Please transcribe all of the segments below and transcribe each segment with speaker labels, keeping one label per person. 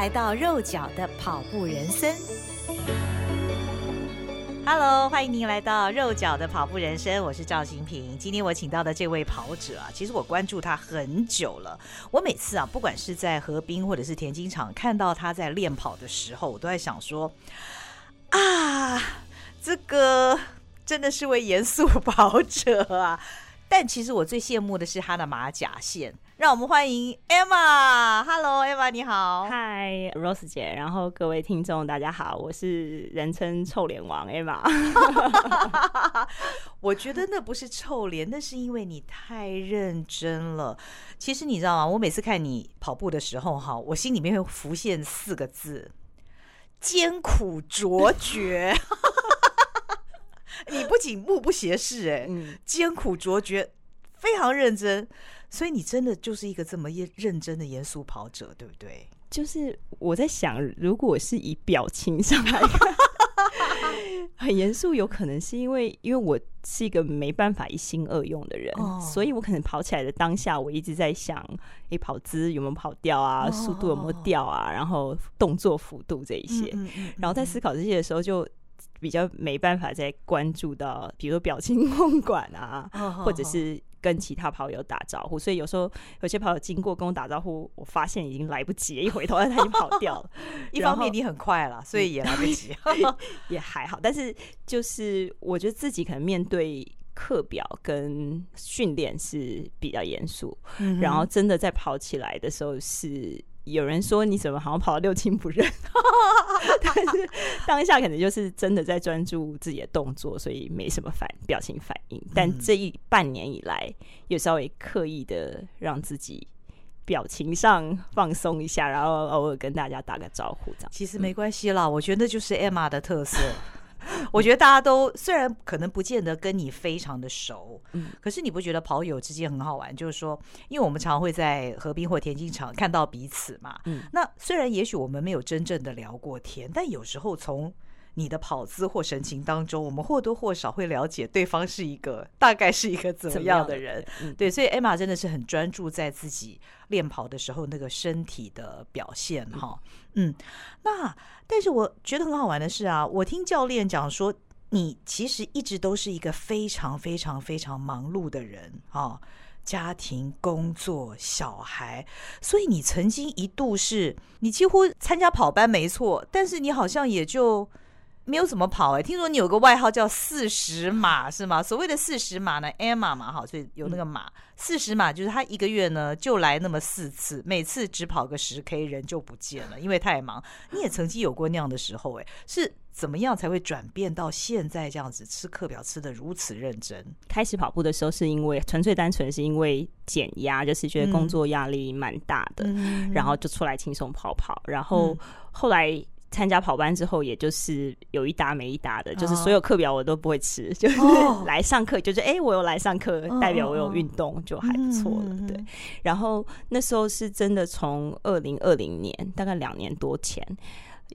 Speaker 1: 来到肉脚的跑步人生。Hello，欢迎您来到肉脚的跑步人生，我是赵新平。今天我请到的这位跑者啊，其实我关注他很久了。我每次啊，不管是在河滨或者是田径场，看到他在练跑的时候，我都在想说，啊，这个真的是位严肃跑者啊。但其实我最羡慕的是他的马甲线。让我们欢迎 Emma。Hello，Emma，你好。
Speaker 2: Hi，Rose 姐。然后各位听众，大家好，我是人称臭脸王 Emma。
Speaker 1: 我觉得那不是臭脸，那是因为你太认真了。其实你知道吗？我每次看你跑步的时候，哈，我心里面会浮现四个字：艰苦卓绝。你不仅目不斜视，哎，嗯，艰苦卓绝，非常认真。所以你真的就是一个这么认真的严肃跑者，对不对？
Speaker 2: 就是我在想，如果是以表情上来看，很严肃，有可能是因为 因为我是一个没办法一心二用的人，哦、所以我可能跑起来的当下，我一直在想，哎，跑姿有没有跑掉啊？哦、速度有没有掉啊？然后动作幅度这一些，然后在思考这些的时候，就比较没办法再关注到，比如说表情控管啊，哦、或者是。跟其他跑友打招呼，所以有时候有些跑友经过跟我打招呼，我发现已经来不及了，一回头 他已经跑掉了。
Speaker 1: 一方面你很快了，所以也来不及
Speaker 2: 也还好。但是就是我觉得自己可能面对课表跟训练是比较严肃，嗯、然后真的在跑起来的时候是。有人说你怎么好像跑得六亲不认，但是 当下可能就是真的在专注自己的动作，所以没什么反表情反应。但这一半年以来，又稍微刻意的让自己表情上放松一下，然后偶尔跟大家打个招呼，这样
Speaker 1: 其实没关系啦。我觉得就是 Emma 的特色。我觉得大家都虽然可能不见得跟你非常的熟，嗯，可是你不觉得跑友之间很好玩？就是说，因为我们常常会在河滨或田径场看到彼此嘛，嗯，那虽然也许我们没有真正的聊过天，但有时候从你的跑姿或神情当中，我们或多或少会了解对方是一个大概是一个怎么样的人。嗯、对，所以 Emma 真的是很专注在自己练跑的时候那个身体的表现哈。嗯，那但是我觉得很好玩的是啊，我听教练讲说，你其实一直都是一个非常非常非常忙碌的人啊，家庭、工作、小孩，所以你曾经一度是你几乎参加跑班没错，但是你好像也就。没有怎么跑哎，听说你有个外号叫四十码是吗？所谓的四十码呢，Emma 嘛，哈，所以有那个码。四十码就是他一个月呢就来那么四次，每次只跑个十 K，人就不见了，因为太忙。你也曾经有过那样的时候哎，是怎么样才会转变到现在这样子吃课表吃得如此认真？
Speaker 2: 开始跑步的时候是因为纯粹单纯是因为减压，就是觉得工作压力蛮大的，嗯、然后就出来轻松跑跑，然后后来。参加跑班之后，也就是有一搭没一搭的，就是所有课表我都不会吃，就是来上课，就是哎，我有来上课，代表我有运动，就还不错了。对，然后那时候是真的从二零二零年，大概两年多前，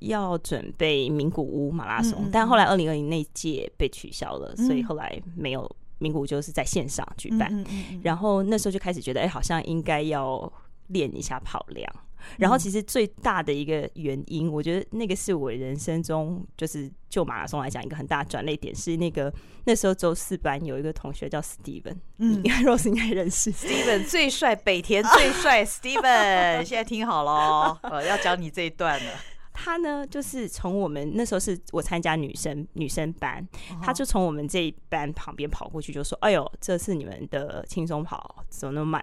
Speaker 2: 要准备名古屋马拉松，但后来二零二零那届被取消了，所以后来没有名古屋，就是在线上举办。然后那时候就开始觉得，哎，好像应该要练一下跑量。然后其实最大的一个原因，我觉得那个是我人生中就是就马拉松来讲一个很大的转捩点，是那个那时候周四班有一个同学叫 Steven，嗯，Rose 应该认识
Speaker 1: Steven 最帅，北田最帅 Steven，现在听好了，呃，要讲你这一段了。
Speaker 2: 他呢，就是从我们那时候是我参加女生女生班，他就从我们这一班旁边跑过去，就说：“哎呦，这是你们的轻松跑，怎么那么慢？”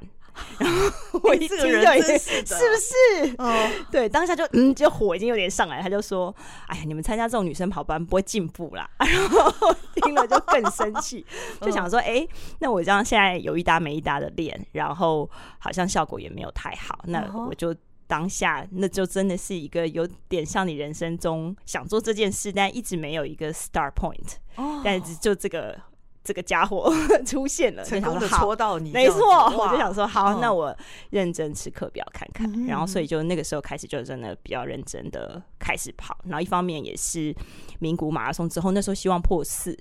Speaker 2: 然后我一
Speaker 1: 这个人真是
Speaker 2: 是不是？
Speaker 1: 哦，
Speaker 2: 对，当下就嗯，就火已经有点上来，他就说：“哎呀，你们参加这种女生跑班不会进步啦。”然后听了就更生气，就想说：“哎，那我这样现在有一搭没一搭的练，然后好像效果也没有太好，那我就。”当下那就真的是一个有点像你人生中想做这件事，但一直没有一个 start point。哦，但是就这个这个家伙 出现了，
Speaker 1: 成功的戳到你，
Speaker 2: 没错。我就想说，好，那我认真吃课表看看。然后，所以就那个时候开始，就真的比较认真的开始跑。然后，一方面也是名古马拉松之后，那时候希望破四，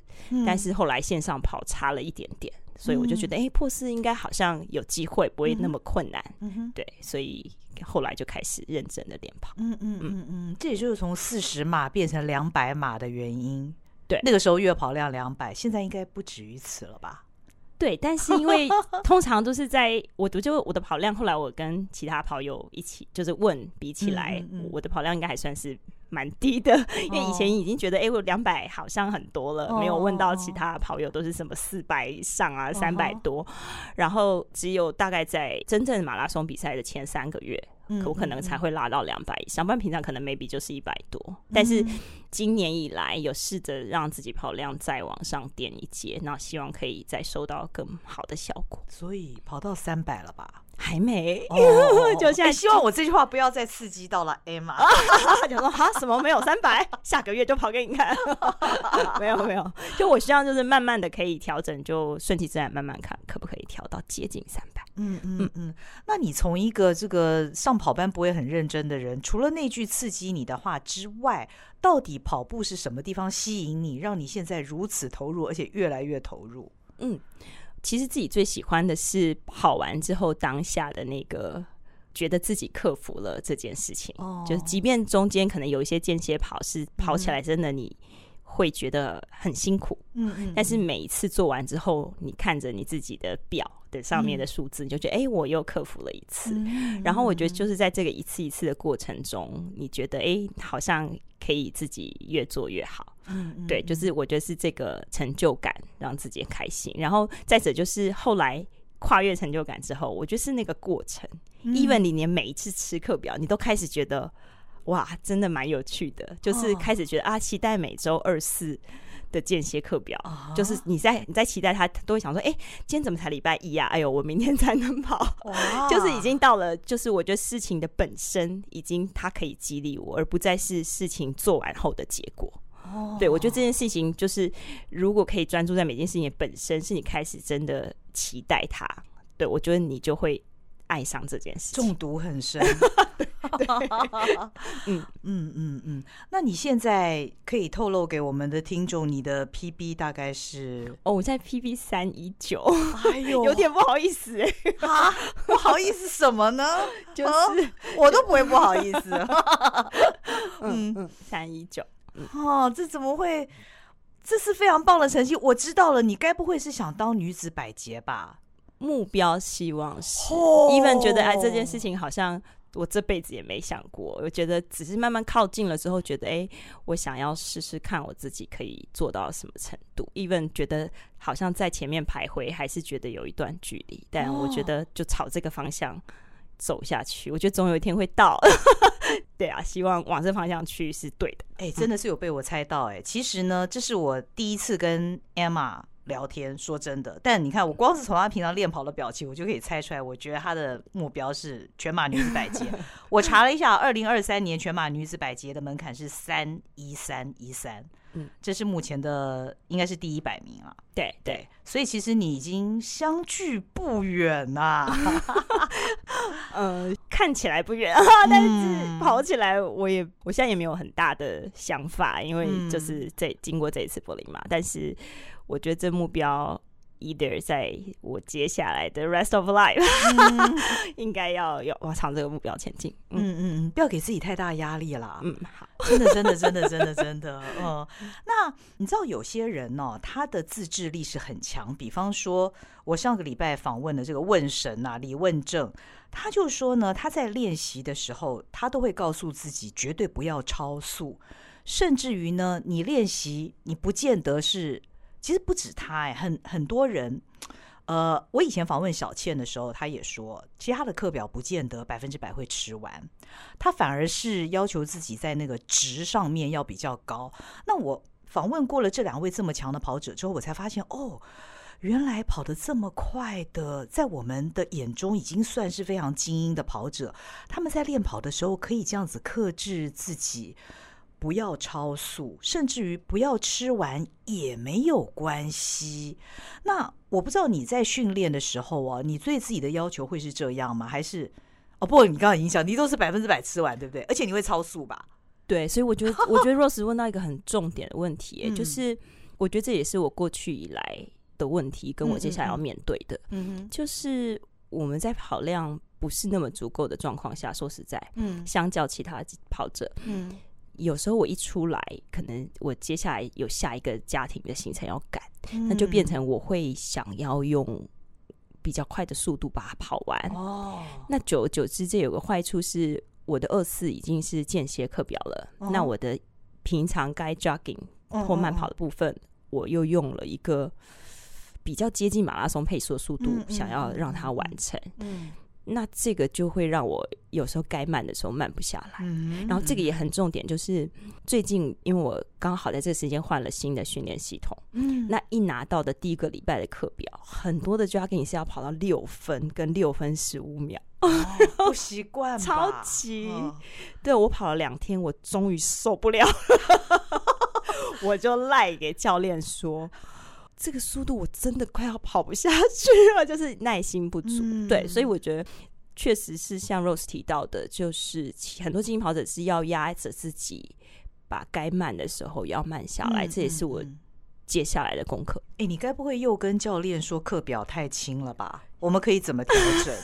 Speaker 2: 但是后来线上跑差了一点点，所以我就觉得，哎，破四应该好像有机会，不会那么困难。嗯对，所以。后来就开始认真的练跑，
Speaker 1: 嗯嗯嗯嗯，这也就是从四十码变成两百码的原因。
Speaker 2: 对，
Speaker 1: 那个时候月跑量两百，现在应该不止于此了吧？
Speaker 2: 对，但是因为 通常都是在我读就我的跑量，后来我跟其他跑友一起就是问，比起来，嗯嗯嗯，我的跑量应该还算是。蛮低的，因为以前已经觉得，哎、欸，我两百好像很多了，没有问到其他跑友都是什么四百以上啊，三百多，然后只有大概在真正马拉松比赛的前三个月，可我可能才会拉到两百以上，不然平常可能 maybe 就是一百多。但是今年以来，有试着让自己跑量再往上垫一阶，那希望可以再收到更好的效果。
Speaker 1: 所以跑到三百了吧？
Speaker 2: 还没，
Speaker 1: 哦、就现在希望我这句话不要再刺激到了 Emma。
Speaker 2: 他讲说哈，什么没有三百，下个月就跑给你看。没有没有，就我希望就是慢慢的可以调整，就顺其自然慢慢看可不可以调到接近三百。
Speaker 1: 嗯嗯嗯。那你从一个这个上跑班不会很认真的人，除了那句刺激你的话之外，到底跑步是什么地方吸引你，让你现在如此投入，而且越来越投入？
Speaker 2: 嗯。其实自己最喜欢的是跑完之后当下的那个，觉得自己克服了这件事情。哦，就是即便中间可能有一些间歇跑，是跑起来真的你会觉得很辛苦。嗯嗯。但是每一次做完之后，你看着你自己的表的上面的数字，你就觉得哎，我又克服了一次。然后我觉得就是在这个一次一次的过程中，你觉得哎，好像可以自己越做越好。嗯，对，就是我觉得是这个成就感让自己开心，然后再者就是后来跨越成就感之后，我觉得是那个过程。even 你连每一次吃课表，你都开始觉得哇，真的蛮有趣的，就是开始觉得啊，期待每周二四的间歇课表，就是你在你在期待他，都会想说，哎，今天怎么才礼拜一呀？哎呦，我明天才能跑，就是已经到了，就是我觉得事情的本身已经它可以激励我，而不再是事情做完后的结果。对，我觉得这件事情就是，如果可以专注在每件事情本身，是你开始真的期待它，对，我觉得你就会爱上这件事情，
Speaker 1: 中毒很深。嗯嗯嗯嗯，那你现在可以透露给我们的听众，你的 PB 大概是？
Speaker 2: 哦，我在 PB 三一九，哎呦，有点不好意思哎，
Speaker 1: 啊，不好意思什么呢？就是我都不会不好意思。
Speaker 2: 嗯嗯，三一九。
Speaker 1: 哦，这怎么会？这是非常棒的成绩。我知道了，你该不会是想当女子百杰吧？
Speaker 2: 目标希望是。even、oh. 觉得哎，这件事情好像我这辈子也没想过。我觉得只是慢慢靠近了之后，觉得哎，我想要试试看我自己可以做到什么程度。even 觉得好像在前面徘徊，还是觉得有一段距离。但我觉得就朝这个方向。走下去，我觉得总有一天会到。对啊，希望往这方向去是对的。
Speaker 1: 哎、真的是有被我猜到哎、其实呢，这是我第一次跟 Emma 聊天，说真的。但你看，我光是从他平常练跑的表情，我就可以猜出来。我觉得他的目标是全马女子百捷。我查了一下，二零二三年全马女子百捷的门槛是三一三一三。嗯，这是目前的应该是第一百名了。
Speaker 2: 对对，
Speaker 1: 所以其实你已经相距不远呐。
Speaker 2: 呃，看起来不远，但是跑起来我也我现在也没有很大的想法，因为就是这经过这一次柏林嘛。但是我觉得这目标。Either 在我接下来的 rest of life，嗯、应该要要往朝这个目标前进。
Speaker 1: 嗯嗯嗯，不要给自己太大压力啦。
Speaker 2: 嗯，好，
Speaker 1: 真的真的真的真的真的。嗯，那你知道有些人、哦，他的自制力是很强。比方说，我上个礼拜访问的这个问神啊，李问政，他就说呢，他在练习的时候，他都会告诉自己绝对不要超速，甚至于呢，你练习你不见得是。其实不止他哎，很很多人，呃，我以前访问小倩的时候，她也说，其实她的课表不见得百分之百会吃完，她反而是要求自己在那个值上面要比较高。那我访问过了这两位这么强的跑者之后，我才发现，哦，原来跑得这么快的，在我们的眼中已经算是非常精英的跑者，他们在练跑的时候可以这样子克制自己。不要超速，甚至于不要吃完也没有关系。那我不知道你在训练的时候啊，你对自己的要求会是这样吗？还是哦，不过你刚刚影响，你都是百分之百吃完，对不对？而且你会超速吧？
Speaker 2: 对，所以我觉得，我觉得 Rose 问到一个很重点的问题，就是我觉得这也是我过去以来的问题，跟我接下来要面对的。嗯哼，就是我们在跑量不是那么足够的状况下，说实在，嗯，相较其他跑者，嗯。有时候我一出来，可能我接下来有下一个家庭的行程要赶，嗯、那就变成我会想要用比较快的速度把它跑完。哦，那久而久之，这有个坏处是，我的二四已经是间歇课表了。哦、那我的平常该 jogging 或慢跑的部分，哦、我又用了一个比较接近马拉松配速的速度，想要让它完成。嗯那这个就会让我有时候该慢的时候慢不下来，嗯、然后这个也很重点，就是最近因为我刚好在这个时间换了新的训练系统，嗯，那一拿到的第一个礼拜的课表，很多的就要给你是要跑到六分跟六分十五秒，
Speaker 1: 哦、不习惯，
Speaker 2: 超级，哦、对，我跑了两天，我终于受不了，我就赖给教练说。这个速度我真的快要跑不下去了，就是耐心不足。嗯、对，所以我觉得确实是像 Rose 提到的，就是很多精英跑者是要压着自己，把该慢的时候要慢下来。嗯、这也是我接下来的功课。哎、
Speaker 1: 欸，你该不会又跟教练说课表太轻了吧？我们可以怎么调整？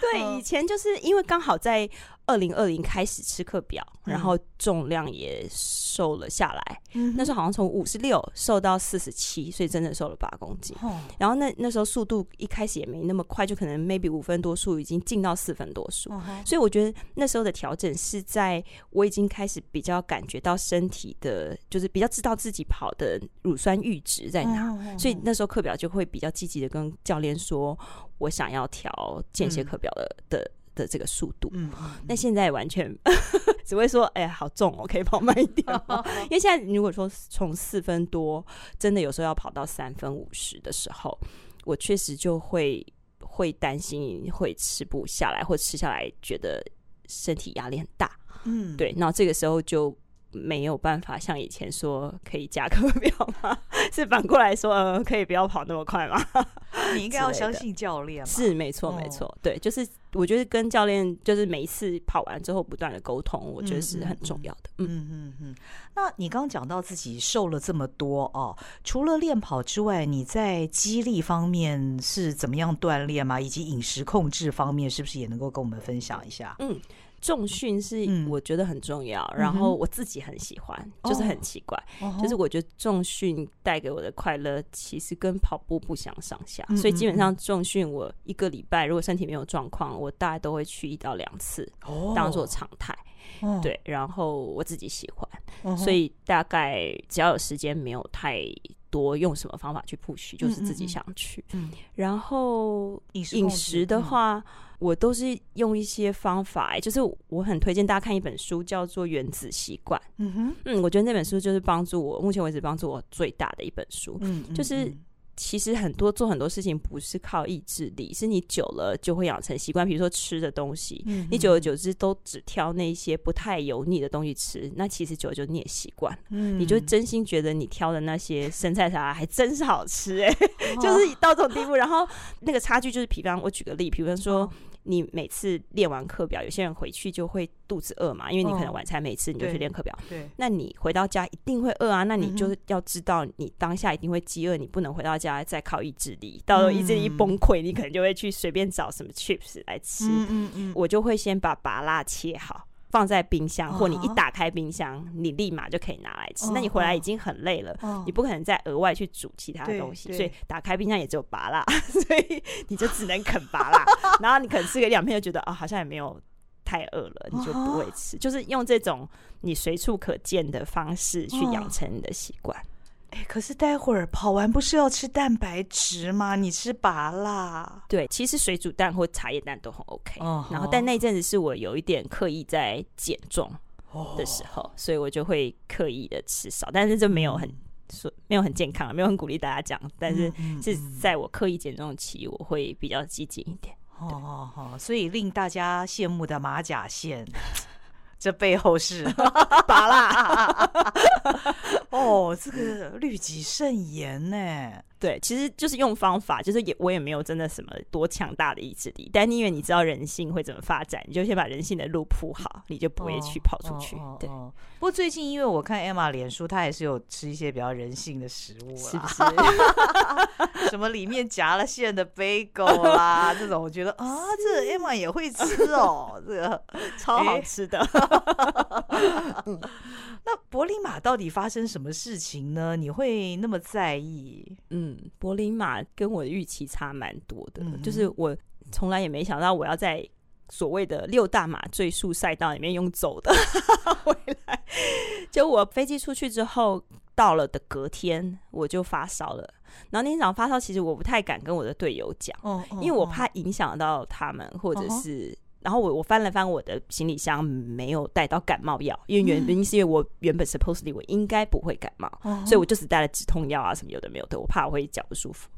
Speaker 2: 对，以前就是因为刚好在。二零二零开始吃课表，然后重量也瘦了下来。嗯、那时候好像从五十六瘦到四十七，所以真的瘦了八公斤。哦、然后那那时候速度一开始也没那么快，就可能 maybe 五分多数已经进到四分多数。哦、所以我觉得那时候的调整是在我已经开始比较感觉到身体的，就是比较知道自己跑的乳酸阈值在哪。哦、所以那时候课表就会比较积极的跟教练说，我想要调间歇课表的、嗯、的。的这个速度，嗯，那现在完全 只会说，哎呀，好重哦，可以跑慢一点。因为现在如果说从四分多，真的有时候要跑到三分五十的时候，我确实就会会担心会吃不下来，或吃下来觉得身体压力很大。嗯，对，那这个时候就。没有办法像以前说可以加课表吗？是反过来说，呃，可以不要跑那么快吗？
Speaker 1: 你应该要相信教练。
Speaker 2: 是没错，没错，对，就是我觉得跟教练就是每一次跑完之后不断的沟通，我觉得是很重要的。嗯
Speaker 1: 嗯嗯嗯。那你刚刚讲到自己瘦了这么多哦，除了练跑之外，你在肌力方面是怎么样锻炼吗？以及饮食控制方面，是不是也能够跟我们分享一下？嗯。
Speaker 2: 重训是我觉得很重要，嗯、然后我自己很喜欢，嗯、就是很奇怪，哦、就是我觉得重训带给我的快乐其实跟跑步不相上下，嗯、所以基本上重训我一个礼拜如果身体没有状况，我大概都会去一到两次，当做常态。哦、对，然后我自己喜欢，哦、所以大概只要有时间没有太多，用什么方法去 push，就是自己想去。嗯，然后饮食的话。我都是用一些方法，就是我很推荐大家看一本书，叫做《原子习惯》。嗯哼，嗯，我觉得那本书就是帮助我，目前为止帮助我最大的一本书。嗯，就是其实很多做很多事情不是靠意志力，是你久了就会养成习惯。比如说吃的东西，你久而久之都只挑那些不太油腻的东西吃，那其实久了就你也习惯。嗯，你就真心觉得你挑的那些生菜沙拉还真是好吃哎，就是到这种地步。然后那个差距就是，比方我举个例，比方说。你每次练完课表，有些人回去就会肚子饿嘛，因为你可能晚餐没吃，你就去练课表。对，那你回到家一定会饿啊，那你就要知道，你当下一定会饥饿，你不能回到家再靠意志力，到时候意志力一崩溃，你可能就会去随便找什么 chips 来吃。嗯嗯嗯，我就会先把拔辣切好。放在冰箱，或你一打开冰箱，你立马就可以拿来吃。那你回来已经很累了，你不可能再额外去煮其他东西，所以打开冰箱也只有拔辣，所以你就只能啃拔辣。然后你可能吃个两片，就觉得啊，好像也没有太饿了，你就不会吃。就是用这种你随处可见的方式去养成你的习惯。
Speaker 1: 哎，可是待会儿跑完不是要吃蛋白质吗？你吃拔辣？
Speaker 2: 对，其实水煮蛋或茶叶蛋都很 OK。
Speaker 1: 哦，
Speaker 2: 然后但那阵子是我有一点刻意在减重的时候，哦，所以我就会刻意的吃少，但是就没有很说没有很健康，没有很鼓励大家讲。但是是在我刻意减重期，我会比较激进一点。
Speaker 1: 哦哦哦，所以令大家羡慕的马甲线。这背后是
Speaker 2: 拔蜡
Speaker 1: 哦，这个律己慎言呢。
Speaker 2: 对，其实就是用方法，就是也我也没有真的什么多强大的意志力，但因为你知道人性会怎么发展，你就先把人性的路铺好，你就不会去跑出去。
Speaker 1: 哦、
Speaker 2: 对、
Speaker 1: 哦哦。不过最近因为我看 Emma 脸书，她也是有吃一些比较人性的食物啦，
Speaker 2: 是不是？
Speaker 1: 什么里面夹了馅的 bagel 啦，这种我觉得啊，这个、Emma 也会吃哦，这个
Speaker 2: 超好吃的。
Speaker 1: 嗯、那柏林马到底发生什么事情呢？你会那么在意？
Speaker 2: 嗯，柏林马跟我的预期差蛮多的，
Speaker 1: 嗯，
Speaker 2: 就是我从来也没想到我要在所谓的六大马最速赛道里面用走的 回来。就我飞机出去之后，到了的隔天我就发烧了。然后那天早上发烧，其实我不太敢跟我的队友讲，
Speaker 1: 哦哦，
Speaker 2: 因为我怕影响到他们，或者是。哦然后我我翻了翻我的行李箱，没有带到感冒药，因为原因是因为我原本 supposedly 我应该不会感冒，嗯，所以我就只带了止痛药啊什么有的没有的，我怕我会脚不舒服。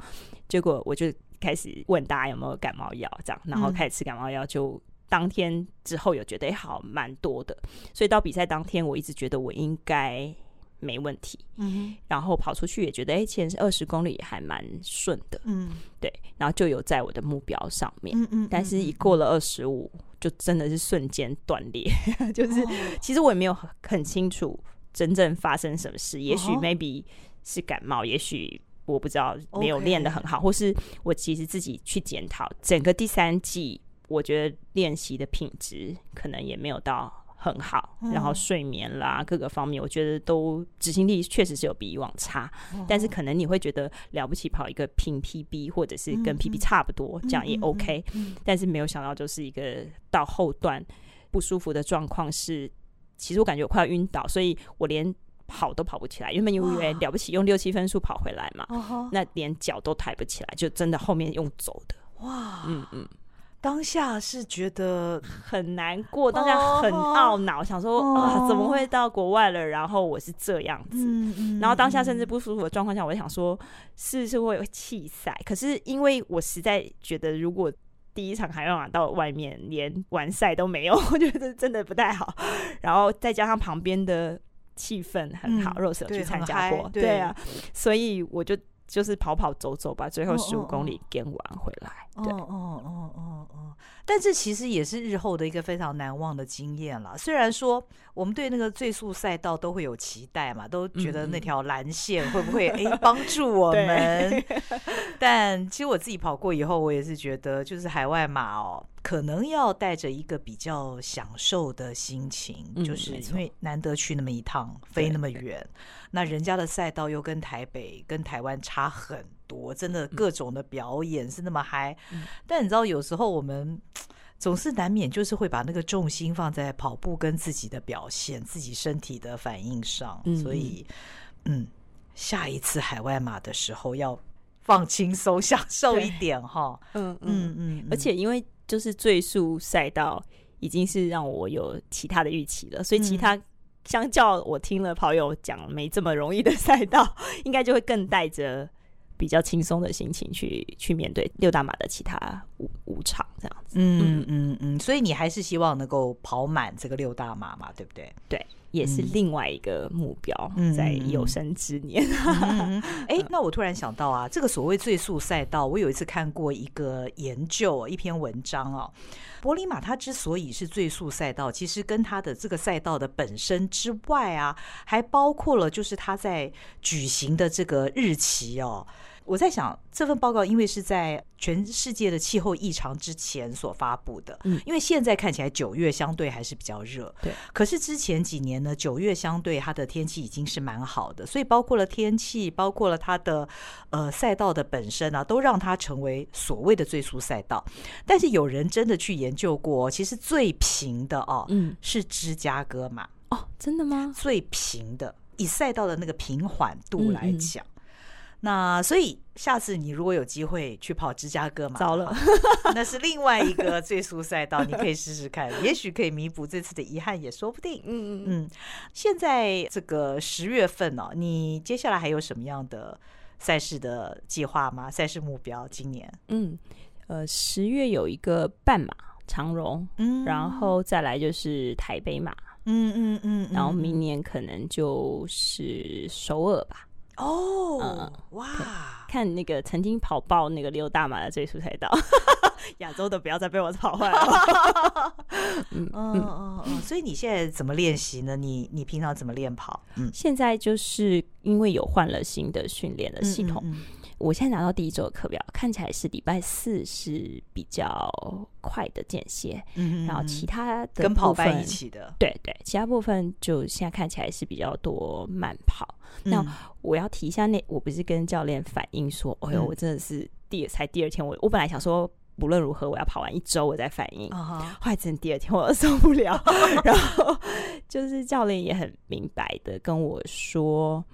Speaker 2: 结果我就开始问大家有没有感冒药，这样，然后开始吃感冒药，就当天之后有觉得好蛮多的，所以到比赛当天我一直觉得我应该。没问题，嗯，然后跑出去也觉得，哎，前二十公里也还蛮顺的，嗯，对，然后就有在我的目标上面，嗯嗯，但是一过了二十五，就真的是瞬间断裂，就是、哦、其实我也没有很清楚真正发生什么事，也许 maybe 是感冒，也许我不知道没有练得很好，或是我其实自己去检讨整个第三季，我觉得练习的品质可能也没有到。很好，然后睡眠啦，各个方面，我觉得都执行力确实是有比以往差，但是可能你会觉得了不起，跑一个平 PB 或者是跟 PB 差不多，这样也 OK，但是没有想到就是一个到后段不舒服的状况是，其实我感觉我快要晕倒，所以我连跑都跑不起来，原本以为了不起用六七分数跑回来嘛，那连脚都抬不起来，就真的后面用走的，哇，嗯嗯。
Speaker 1: 当下是觉得
Speaker 2: 很难过，当下很懊恼，想说啊，怎么会到国外了？然后我是这样子，然后当下甚至不舒服的状况下，我就想说，是不是会有弃赛？可是因为我实在觉得，如果第一场还要到外面连完赛都没有，我觉得真的不太好。然后再加上旁边的气氛很好，Rose 有去参加过，对啊，所以我就。就是跑跑走走吧，最后十五公里跟完回来。
Speaker 1: 哦哦哦哦哦！但这其实也是日后的一个非常难忘的经验了。虽然说我们对那个最速赛道都会有期待嘛，都觉得那条蓝线会不会 哎帮助我们？但其实我自己跑过以后，我也是觉得，就是海外马哦。可能要带着一个比较享受的心情，嗯，就是因为难得去那么一趟，飞那么远，那人家的赛道又跟台北、跟台湾差很多，真的各种的表演是那么嗨，嗯。但你知道，有时候我们总是难免就是会把那个重心放在跑步跟自己的表现、自己身体的反应上，嗯，所以，嗯，下一次海外马的时候要放轻松、享受一点哈。嗯嗯嗯，
Speaker 2: 而且因为。就是最速赛道已经是让我有其他的预期了，所以其他相较我听了跑友讲没这么容易的赛道，应该就会更带着比较轻松的心情去去面对六大马的其他五五场这样子。
Speaker 1: 嗯嗯嗯，所以你还是希望能够跑满这个六大马嘛，对不对？
Speaker 2: 对。也是另外一个目标，嗯、在有生之年。
Speaker 1: 哎、欸，那我突然想到啊，这个所谓最速赛道，我有一次看过一个研究，一篇文章哦。柏林马它之所以是最速赛道，其实跟它的这个赛道的本身之外啊，还包括了就是它在举行的这个日期哦。我在想，这份报告因为是在全世界的气候异常之前所发布的，嗯，因为现在看起来九月相对还是比较热，对。可是之前几年呢，九月相对它的天气已经是蛮好的，所以包括了天气，包括了它的呃赛道的本身啊，都让它成为所谓的最速赛道。但是有人真的去研究过，其实最平的哦，嗯，是芝加哥嘛
Speaker 2: 哦，真的吗？
Speaker 1: 最平的。以赛道的那个平缓度来讲。嗯嗯那所以下次你如果有机会去跑芝加哥嘛，
Speaker 2: 糟了，
Speaker 1: 那是另外一个最速赛道，你可以试试看，也许可以弥补这次的遗憾，也说不定。嗯嗯嗯。现在这个十月份呢、哦，你接下来还有什么样的赛事的计划吗？赛事目标今年？
Speaker 2: 嗯，呃，十月有一个半马长荣，嗯，然后再来就是台北马，嗯嗯嗯，然后明年可能就是首尔吧。
Speaker 1: 哦，嗯、哇！
Speaker 2: 看那个曾经跑爆那个六大马的最速赛道，亚洲的不要再被我跑坏了。
Speaker 1: 嗯嗯嗯嗯，所以你现在怎么练习呢？你你平常怎么练跑？嗯，
Speaker 2: 现在就是因为有换了新的训练的系统。嗯嗯嗯我现在拿到第一周的课表，看起来是礼拜四是比较快的间歇，嗯，然后其他的
Speaker 1: 跟跑班一起的，
Speaker 2: 对对，其他部分就现在看起来是比较多慢跑。嗯、那我要提一下，那我不是跟教练反映说，哎呦，我真的是第才第二天，我我本来想说，不论如何我要跑完一周我再反应，后来真第二天我都受不了，然后就是教练也很明白的跟我说。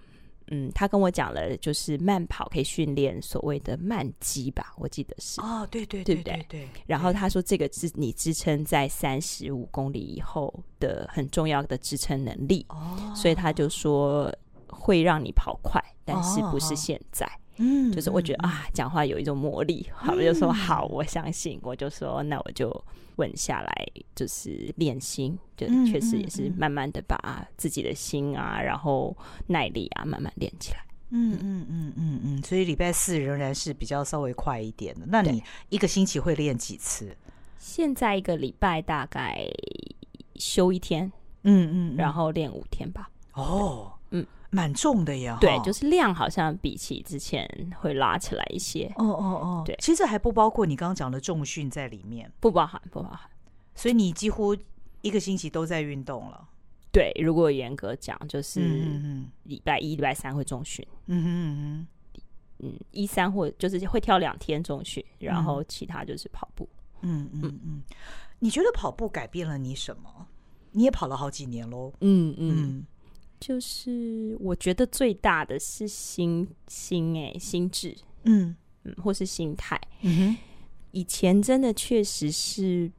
Speaker 2: 嗯，他跟我讲了，就是慢跑可以训练所谓的慢肌吧，我记得是
Speaker 1: 哦，对对对对对，
Speaker 2: 对。然后他说，这个是你支撑在三十五公里以后的很重要的支撑能力，哦，所以他就说会让你跑快，但是不是现在。哦嗯，就是我觉得啊，讲话有一种魔力，好，我就说好，我相信，我就说那我就稳下来，就是练心，就确实也是慢慢的把自己的心啊，然后耐力啊慢慢练起来。
Speaker 1: 嗯嗯嗯嗯嗯，所以礼拜四仍然是比较稍微快一点的。那你一个星期会练几次？
Speaker 2: 现在一个礼拜大概休一天，嗯嗯，然后练五天吧。
Speaker 1: 哦。蛮重的呀，
Speaker 2: 对，就是量好像比起之前会拉起来一些。
Speaker 1: 哦哦哦，对，其实还不包括你刚刚讲的重训在里面，
Speaker 2: 不包含，不包含。
Speaker 1: 所以你几乎一个星期都在运动了。
Speaker 2: 对，如果严格讲，就是礼拜一、礼拜三会重训。嗯哼嗯哼，嗯，一三或就是会挑两天重训，然后其他就是跑步。
Speaker 1: 嗯嗯嗯，你觉得跑步改变了你什么？你也跑了好几年喽。嗯嗯。
Speaker 2: 就是我觉得最大的是心心哎、欸、心智，嗯嗯，或是心态。嗯，以前真的确实是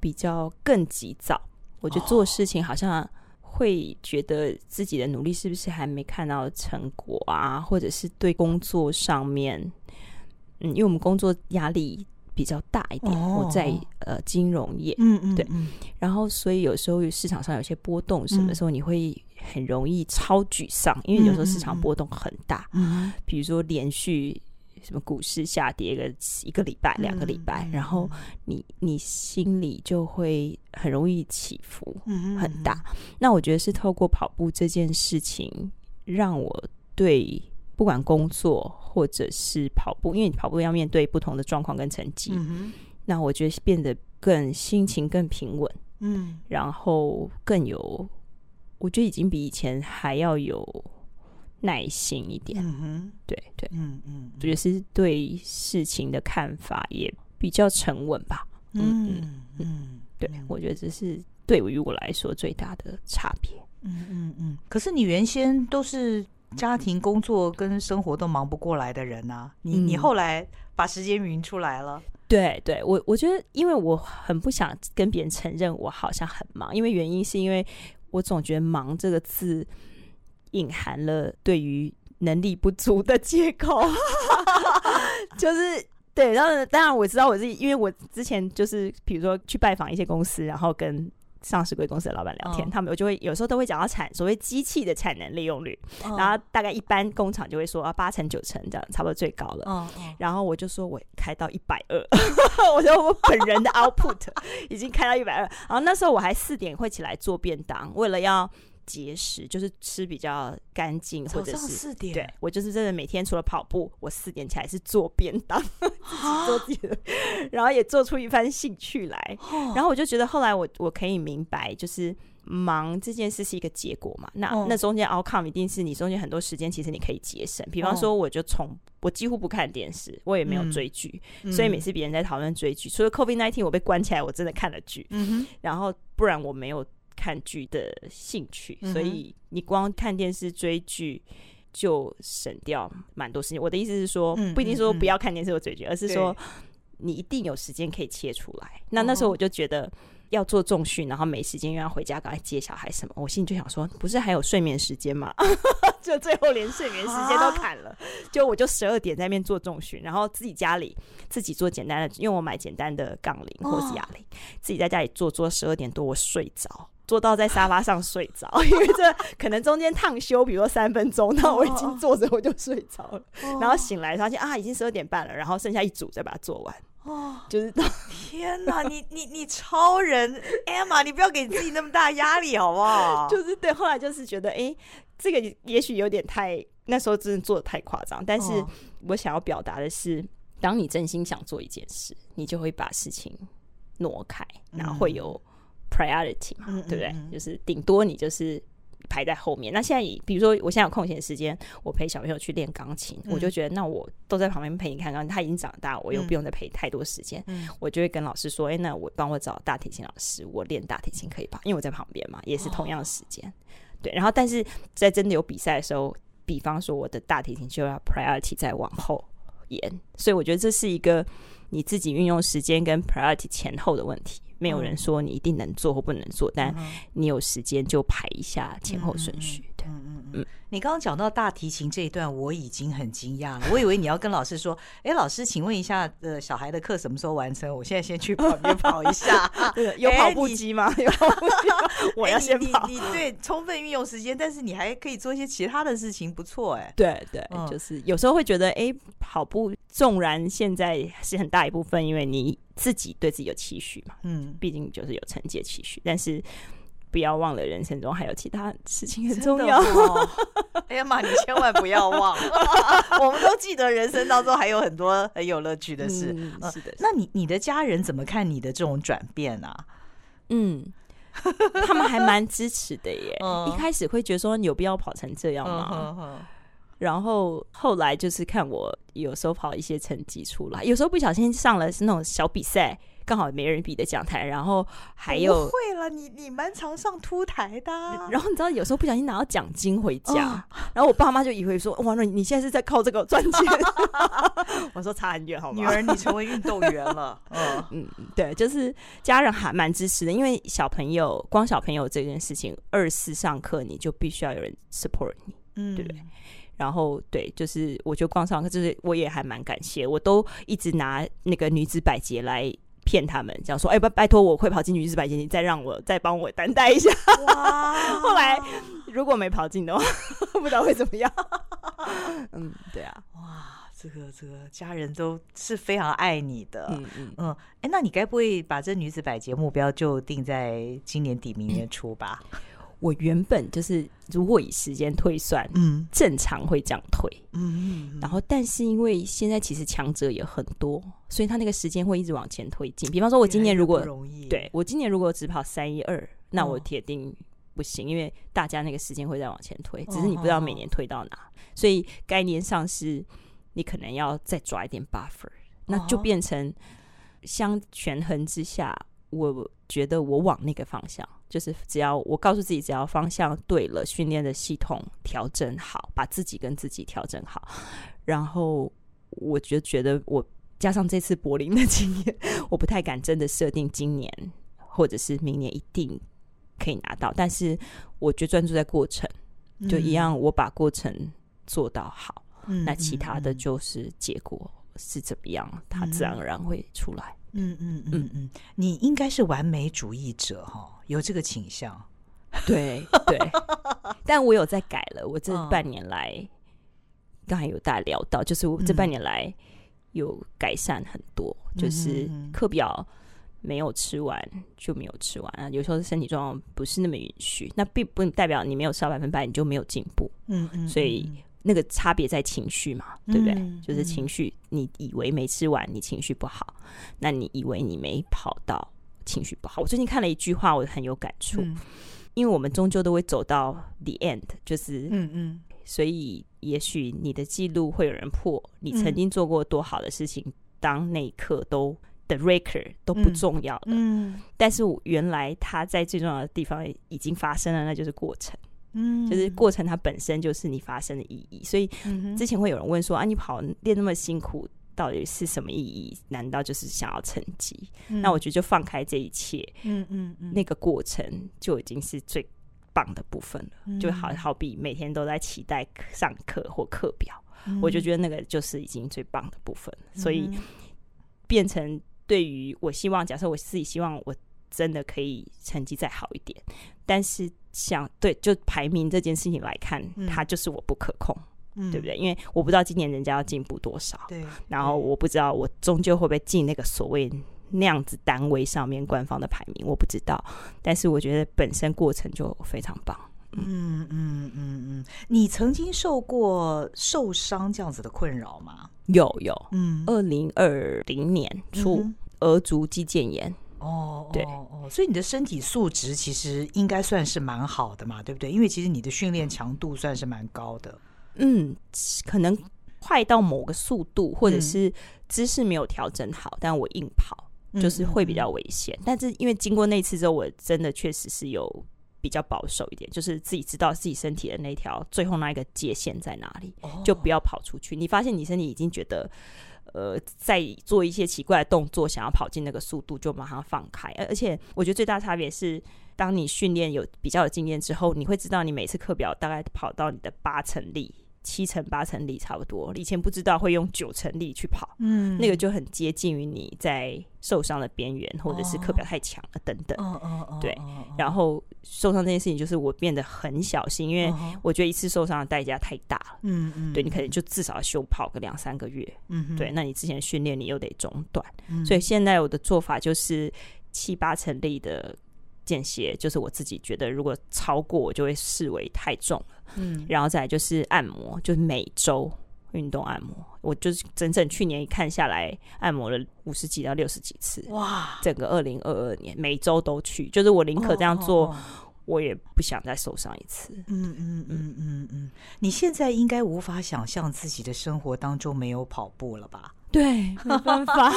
Speaker 2: 比较更急躁，我觉得做事情好像会觉得自己的努力是不是还没看到成果啊，或者是对工作上面，嗯，因为我们工作压力比较大一点，哦、我在呃金融业，嗯嗯，对，然后所以有时候市场上有些波动，什么时候你会。很容易超沮丧，因为有时候市场波动很大。嗯，比如说连续什么股市下跌个一个礼拜、两个礼拜，然后你你心里就会很容易起伏很大。那我觉得是透过跑步这件事情，让我对不管工作或者是跑步，因为你跑步要面对不同的状况跟成绩，那我觉得变得更心情更平稳，嗯，然后更有。我觉得已经比以前还要有耐心一点，嗯哼，对对，嗯嗯，我觉得是对事情的看法也比较沉稳吧，嗯嗯嗯，对，我觉得这是对于我来说最大的差别，
Speaker 1: 嗯嗯嗯。可是你原先都是家庭工作跟生活都忙不过来的人啊，你你后来把时间匀出来了，
Speaker 2: 对对，我我觉得因为我很不想跟别人承认我好像很忙，因为原因是因为。我总觉得“忙”这个字隐含了对于能力不足的借口，就是对。然后当然我知道我自己，因为我之前就是比如说去拜访一些公司，然后跟上市贵公司的老板聊天，哦、他们我就会有时候都会讲到产所谓机器的产能利用率，哦、然后大概一般工厂就会说啊八成九成这样，差不多最高了。然后我就说我开到一百二，我说我本人的 output 已经开到一百二。然后那时候我还四点会起来做便当，为了要。节食就是吃比较干净，或者是
Speaker 1: 四点。
Speaker 2: 对，我就是真的每天除了跑步，我四点起来是做便当，做自己的，然后也做出一番兴趣来。然后我就觉得后来我我可以明白，就是忙这件事是一个结果嘛。那那中间 outcome 一定是你中间很多时间其实你可以节省。比方说，我就从我几乎不看电视，我也没有追剧，所以每次别人在讨论追剧，除了 COVID nineteen 我被关起来，我真的看了剧。嗯哼，然后不然我没有。看剧的兴趣，所以你光看电视追剧就省掉蛮多时间。我的意思是说，不一定说不要看电视或追剧，而是说你一定有时间可以切出来。那那时候我就觉得。要做重训，然后没时间又要回家赶快接小孩什么，我心里就想说，不是还有睡眠时间吗？就最后连睡眠时间都砍了，就我就十二点在那边做重训，然后自己家里自己做简单的，因为我买简单的杠铃或是哑铃，自己在家里做做十二点多我睡着，做到在沙发上睡着，因为这可能中间烫休，比如说三分钟，那我已经坐着我就睡着了，然后醒来发现啊已经十二点半了，然后剩下一组再把它做完。哦，就是
Speaker 1: 天哪，你你你超人，Emma，你不要给自己那么大压力好不好？
Speaker 2: 就是对，后来就是觉得，哎、欸，这个也许有点太，那时候真的做的太夸张。但是我想要表达的是，当你真心想做一件事，你就会把事情挪开，然后会有 priority 嘛，嗯、对不对？就是顶多你就是。排在后面。那现在，比如说，我现在有空闲时间，我陪小朋友去练钢琴，嗯、我就觉得，那我都在旁边陪你看钢琴。他已经长大，我又不用再陪太多时间。嗯、我就会跟老师说：“哎、欸，那我帮我找大提琴老师，我练大提琴可以吧？因为我在旁边嘛，也是同样的时间。哦”对。然后，但是在真的有比赛的时候，比方说我的大提琴就要 priority 再往后延，所以我觉得这是一个你自己运用时间跟 priority 前后的问题。没有人说你一定能做或不能做，嗯、但你有时间就排一下前后顺序。对，嗯嗯嗯。
Speaker 1: 你刚刚讲到大提琴这一段，我已经很惊讶了。我以为你要跟老师说：“哎，老师，请问一下，呃，小孩的课什么时候完成？我现在先去旁边跑一下。
Speaker 2: 有跑步机吗？有跑步机吗？我要先跑。
Speaker 1: 你你，你对，充分运用时间，但是你还可以做一些其他的事情，不错哎。
Speaker 2: 对对，就是有时候会觉得，哎，跑步纵然现在是很大一部分，因为你自己对自己有期许嘛，嗯，毕竟就是有成绩期许，但是。不要忘了，人生中还有其他事情很重要。
Speaker 1: 哎呀妈，你千万不要忘！我们都记得人生当中还有很多很有乐趣的事。嗯，是的。那你你的家人怎么看你的这种转变啊？
Speaker 2: 嗯，他们还蛮支持的耶。一开始会觉得说你有必要跑成这样吗？然后后来就是看我有时候跑一些成绩出来，有时候不小心上了是那种小比赛。刚好没人比的讲台，然后还有
Speaker 1: 会了，你你蛮常上凸台的。
Speaker 2: 然后你知道有时候不小心拿到奖金回家，然后我爸妈就以为说：“哇，那你现在是在靠这个赚钱？” 我说：“差很远，好吗？”
Speaker 1: 女儿，你成为运动员了。嗯
Speaker 2: 嗯，对，就是家人还蛮支持的，因为小朋友光小朋友这件事情，二次上课你就必须要有人 support 你，嗯，对不对？然后对，就是我就光上课，就是我也还蛮感谢，我都一直拿那个女子百节来。骗他们，这样说，哎、欸，拜拜托，我会跑进女子百节，你再让我再帮我担待一下。哇！后来如果没跑进的话，不知道会怎么样。嗯，对啊。
Speaker 1: 哇，这个这个家人都是非常爱你的。嗯嗯嗯。哎、欸，那你该不会把这女子百节目标就定在今年底明年初吧？嗯
Speaker 2: 我原本就是，如果以时间推算，嗯，正常会这样推，嗯，然后但是因为现在其实强者也很多，所以他那个时间会一直往前推进。比方说，我今年如果对我今年如果只跑三一二，那我铁定不行，因为大家那个时间会再往前推，只是你不知道每年推到哪，所以概念上是你可能要再抓一点 buffer，那就变成相权衡之下，我觉得我往那个方向。就是只要我告诉自己，只要方向对了，训练的系统调整好，把自己跟自己调整好，然后我就觉得我加上这次柏林的经验，我不太敢真的设定今年或者是明年一定可以拿到，但是我就专注在过程，就一样我把过程做到好，嗯、那其他的就是结果是怎么样，它自然而然会出来。
Speaker 1: 嗯嗯嗯嗯，你应该是完美主义者哈。有这个倾向，
Speaker 2: 对对，但我有在改了。我这半年来，刚才有大家聊到，就是我这半年来有改善很多，就是课表没有吃完就没有吃完啊。有时候身体状况不是那么允许，那并不代表你没有烧百分百你就没有进步。嗯嗯，所以那个差别在情绪嘛，对不对？就是情绪，你以为没吃完，你情绪不好，那你以为你没跑到。情绪不好。我最近看了一句话，我很有感触。嗯、因为我们终究都会走到 the end，就是嗯嗯，所以也许你的记录会有人破，你曾经做过多好的事情，嗯、当那一刻都的 record 都不重要了。
Speaker 1: 嗯，
Speaker 2: 但是我原来它在最重要的地方已经发生了，那就是过程。
Speaker 1: 嗯，
Speaker 2: 就是过程它本身就是你发生的意义。所以之前会有人问说啊，你跑练那么辛苦，到底是什么意义？难道就是想要成绩？
Speaker 1: 嗯、
Speaker 2: 那我觉得就放开这一切，
Speaker 1: 嗯嗯嗯，
Speaker 2: 那个过程就已经是最棒的部分了。
Speaker 1: 嗯、
Speaker 2: 就好好比每天都在期待上课或课表，
Speaker 1: 嗯、
Speaker 2: 我就觉得那个就是已经最棒的部分。所以变成。对于我希望，假设我自己希望我真的可以成绩再好一点，但是想对就排名这件事情来看，嗯、它就是我不可控，嗯、对不对？因为我不知道今年人家要进步多少，
Speaker 1: 对，
Speaker 2: 然后我不知道我终究会不会进那个所谓那样子单位上面官方的排名，我不知道。但是我觉得本身过程就非常棒。
Speaker 1: 嗯嗯嗯嗯，你曾经受过受伤这样子的困扰吗？
Speaker 2: 有有，
Speaker 1: 嗯，
Speaker 2: 二零二零年初额足肌腱炎。
Speaker 1: 哦，
Speaker 2: 对
Speaker 1: 哦，所以你的身体素质其实应该算是蛮好的嘛，对不对？因为其实你的训练强度算是蛮高的。
Speaker 2: 嗯，可能快到某个速度，或者是姿势没有调整好，嗯、但我硬跑就是会比较危险。嗯、但是因为经过那次之后，我真的确实是有。比较保守一点，就是自己知道自己身体的那条最后那一个界限在哪里，oh. 就不要跑出去。你发现你身体已经觉得，呃，在做一些奇怪的动作，想要跑进那个速度，就马上放开。而而且，我觉得最大差别是，当你训练有比较有经验之后，你会知道你每次课表大概跑到你的八成力。七成八成力差不多，以前不知道会用九成力去跑，嗯，那个就很接近于你在受伤的边缘，或者是课表太强了等等，
Speaker 1: 哦哦哦，
Speaker 2: 对。然后受伤这件事情，就是我变得很小心，因为我觉得一次受伤的代价太大了，嗯嗯，对，你可能就至少要休跑个两三个月，嗯，对。那你之前训练你又得中断，所以现在我的做法就是七八成力的。间歇就是我自己觉得，如果超过我就会视为太重了。嗯，然后再来就是按摩，就是每周运动按摩。我就是整整去年一看下来，按摩了五十几到六十几次。哇！整个二零二二年每周都去，就是我宁可这样做，我也不想再受伤一次。
Speaker 1: 嗯嗯嗯嗯嗯。你现在应该无法想象自己的生活当中没有跑步了吧？
Speaker 2: 对，没办法。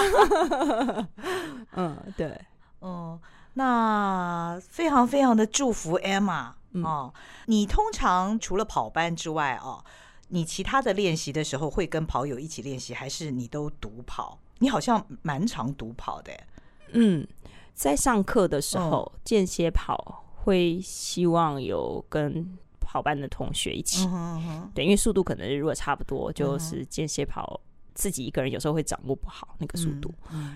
Speaker 2: 嗯，对，
Speaker 1: 嗯。那非常非常的祝福 Emma、嗯、哦！你通常除了跑班之外哦，你其他的练习的时候会跟跑友一起练习，还是你都独跑？你好像蛮常独跑的。
Speaker 2: 嗯，在上课的时候间歇跑会希望有跟跑班的同学一起，对，因为速度可能如果差不多，就是间歇跑自己一个人有时候会掌握不好那个速度。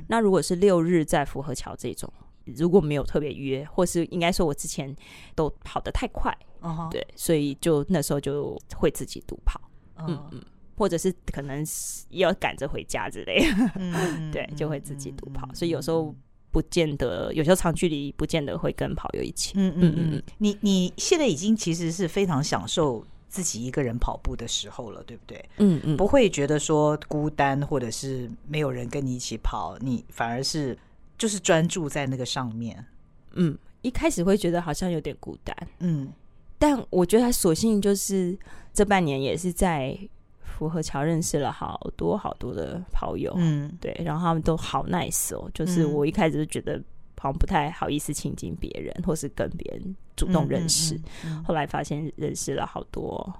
Speaker 2: 那如果是六日在福和桥这种。如果没有特别约，或是应该说，我之前都跑得太快，uh huh. 对，所以就那时候就会自己独跑，uh. 嗯嗯，或者是可能要赶着回家之类的，uh. 对，就会自己独跑。Uh. 所以有时候不见得，有时候长距离不见得会跟跑友一起。嗯嗯嗯嗯，
Speaker 1: 你你现在已经其实是非常享受自己一个人跑步的时候了，对不对？嗯嗯，不会觉得说孤单，或者是没有人跟你一起跑，你反而是。就是专注在那个上面，
Speaker 2: 嗯，一开始会觉得好像有点孤单，嗯，但我觉得他索性就是这半年也是在福和桥认识了好多好多的跑友，嗯，对，然后他们都好 nice 哦，就是我一开始就觉得好像不太好意思亲近别人，或是跟别人主动认识，嗯嗯嗯、后来发现认识了好多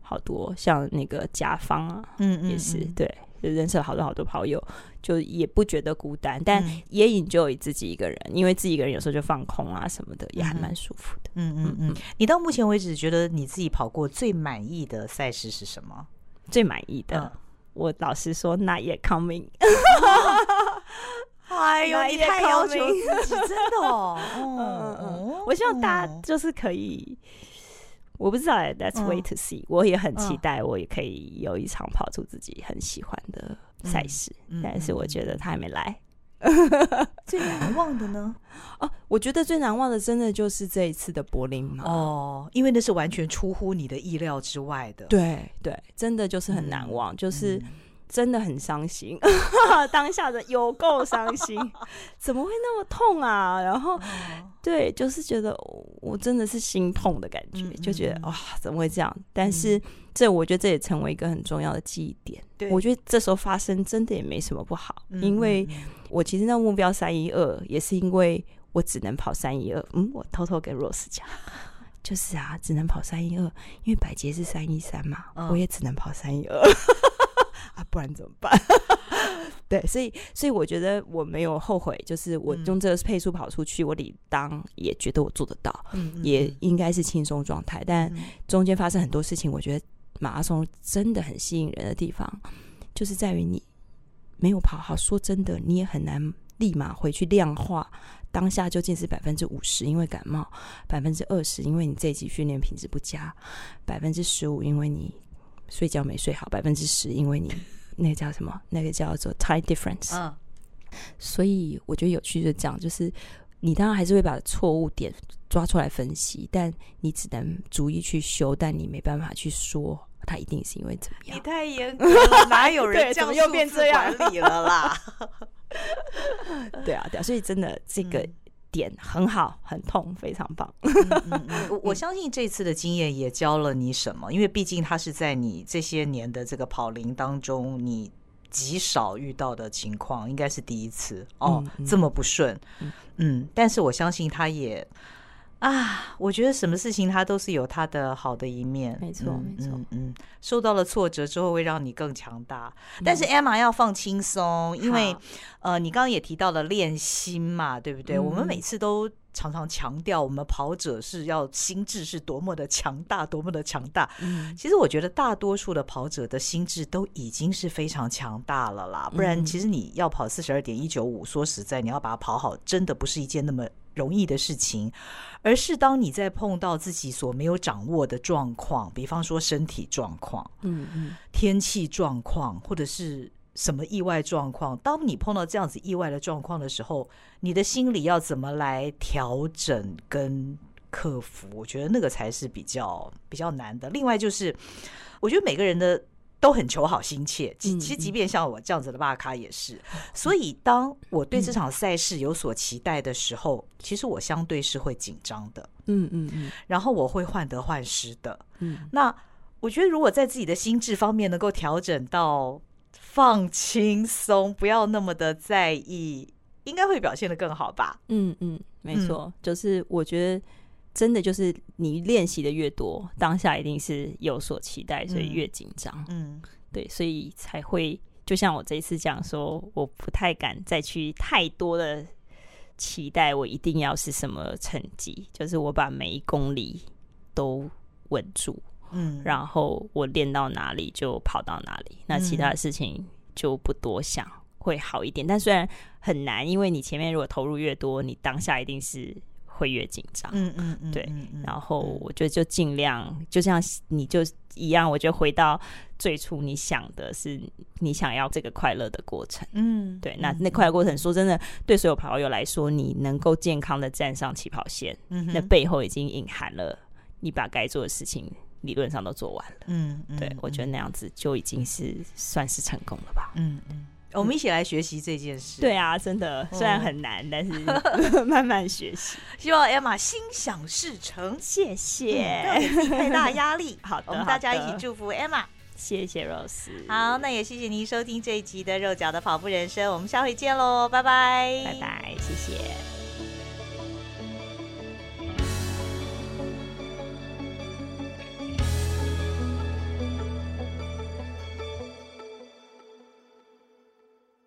Speaker 2: 好多，像那个甲方啊，嗯，也是、对。就认识了好多好多跑友，就也不觉得孤单，但也 enjoy 自己一个人，嗯、因为自己一个人有时候就放空啊什么的，也还蛮舒服的。
Speaker 1: 嗯嗯嗯。你到目前为止觉得你自己跑过最满意的赛事是什么？
Speaker 2: 最满意的，嗯、我老实说，Not yet coming。
Speaker 1: 哎呦，你太要求自己，真的哦。嗯
Speaker 2: 嗯嗯。我希望大家就是可以。我不知道，Let's wait to see。我也很期待，我也可以有一场跑出自己很喜欢的赛事，但是我觉得他还没来。
Speaker 1: 最难忘的呢？
Speaker 2: 哦，我觉得最难忘的真的就是这一次的柏林马
Speaker 1: 哦，因为那是完全出乎你的意料之外的。
Speaker 2: 对对，真的就是很难忘，就是。真的很伤心，当下的有够伤心，怎么会那么痛啊？然后，对，就是觉得我真的是心痛的感觉，就觉得哇，怎么会这样？但是这我觉得这也成为一个很重要的记忆点。对，我觉得这时候发生真的也没什么不好，因为我其实那目标三一二也是因为我只能跑三一二。嗯，我偷偷跟 Rose 讲，就是啊，只能跑三一二，因为百杰是三一三嘛，嗯、我也只能跑三一二。啊，不然怎么办？对，所以所以我觉得我没有后悔，就是我用这个配速跑出去，嗯、我理当也觉得我做得到，嗯嗯嗯也应该是轻松状态。但中间发生很多事情，我觉得马拉松真的很吸引人的地方，就是在于你没有跑好。说真的，你也很难立马回去量化当下究竟是百分之五十因为感冒，百分之二十因为你这一集训练品质不佳，百分之十五因为你睡觉没睡好，百分之十因为你。那个叫什么？那个叫做 time difference。嗯，所以我觉得有趣就是这样，就是你当然还是会把错误点抓出来分析，但你只能逐一去修，但你没办法去说他一定是因为怎么样。
Speaker 1: 你太严格了，哪有人这样
Speaker 2: 又变这样
Speaker 1: 管理了啦？
Speaker 2: 对啊，对啊，所以真的这个。嗯点很好，很痛，非常棒。
Speaker 1: 嗯嗯嗯、我我相信这次的经验也教了你什么，因为毕竟它是在你这些年的这个跑龄当中，你极少遇到的情况，应该是第一次哦，这么不顺。嗯，但是我相信他也。啊，我觉得什么事情它都是有它的好的一面，
Speaker 2: 没错，没错，
Speaker 1: 嗯，嗯，受到了挫折之后会让你更强大。但是 Emma 要放轻松，因为呃，你刚刚也提到了练心嘛，对不对？我们每次都常常强调，我们跑者是要心智是多么的强大，多么的强大。其实我觉得大多数的跑者的心智都已经是非常强大了啦，不然其实你要跑四十二点一九五，说实在，你要把它跑好，真的不是一件那么。容易的事情，而是当你在碰到自己所没有掌握的状况，比方说身体状况，嗯嗯，天气状况，或者是什么意外状况，当你碰到这样子意外的状况的时候，你的心理要怎么来调整跟克服？我觉得那个才是比较比较难的。另外就是，我觉得每个人的。都很求好心切，其实即便像我这样子的大咖也是。所以当我对这场赛事有所期待的时候，其实我相对是会紧张的。嗯嗯嗯，然后我会患得患失的。嗯，那我觉得如果在自己的心智方面能够调整到放轻松，不要那么的在意，应该会表现的更好吧？
Speaker 2: 嗯嗯，没错，就是我觉得。真的就是你练习的越多，当下一定是有所期待，所以越紧张。嗯，嗯，对，所以才会就像我这一次讲说，我不太敢再去太多的期待，我一定要是什么成绩，就是我把每一公里都稳住，嗯，然后我练到哪里就跑到哪里，那其他的事情就不多想，会好一点。但虽然很难，因为你前面如果投入越多，你当下一定是。会越紧张，嗯嗯嗯，对，然后我觉得就尽量，就像你就一样，我觉得回到最初，你想的是你想要这个快乐的过程，嗯，对，那那快乐过程，说真的，对所有跑友来说，你能够健康的站上起跑线，嗯，那背后已经隐含了你把该做的事情理论上都做完了，嗯，对，我觉得那样子就已经是算是成功了吧，嗯嗯。
Speaker 1: 我们一起来学习这件事。
Speaker 2: 对啊，真的，虽然很难，但是 慢慢学习。
Speaker 1: 希望 Emma 心想事成，谢谢，太大压力。
Speaker 2: 好的，
Speaker 1: 我们大家一起祝福 Emma。
Speaker 2: 谢谢 Rose。
Speaker 1: 好，那也谢谢您收听这一集的肉脚的跑步人生，我们下回见喽，拜拜，
Speaker 2: 拜拜，谢谢。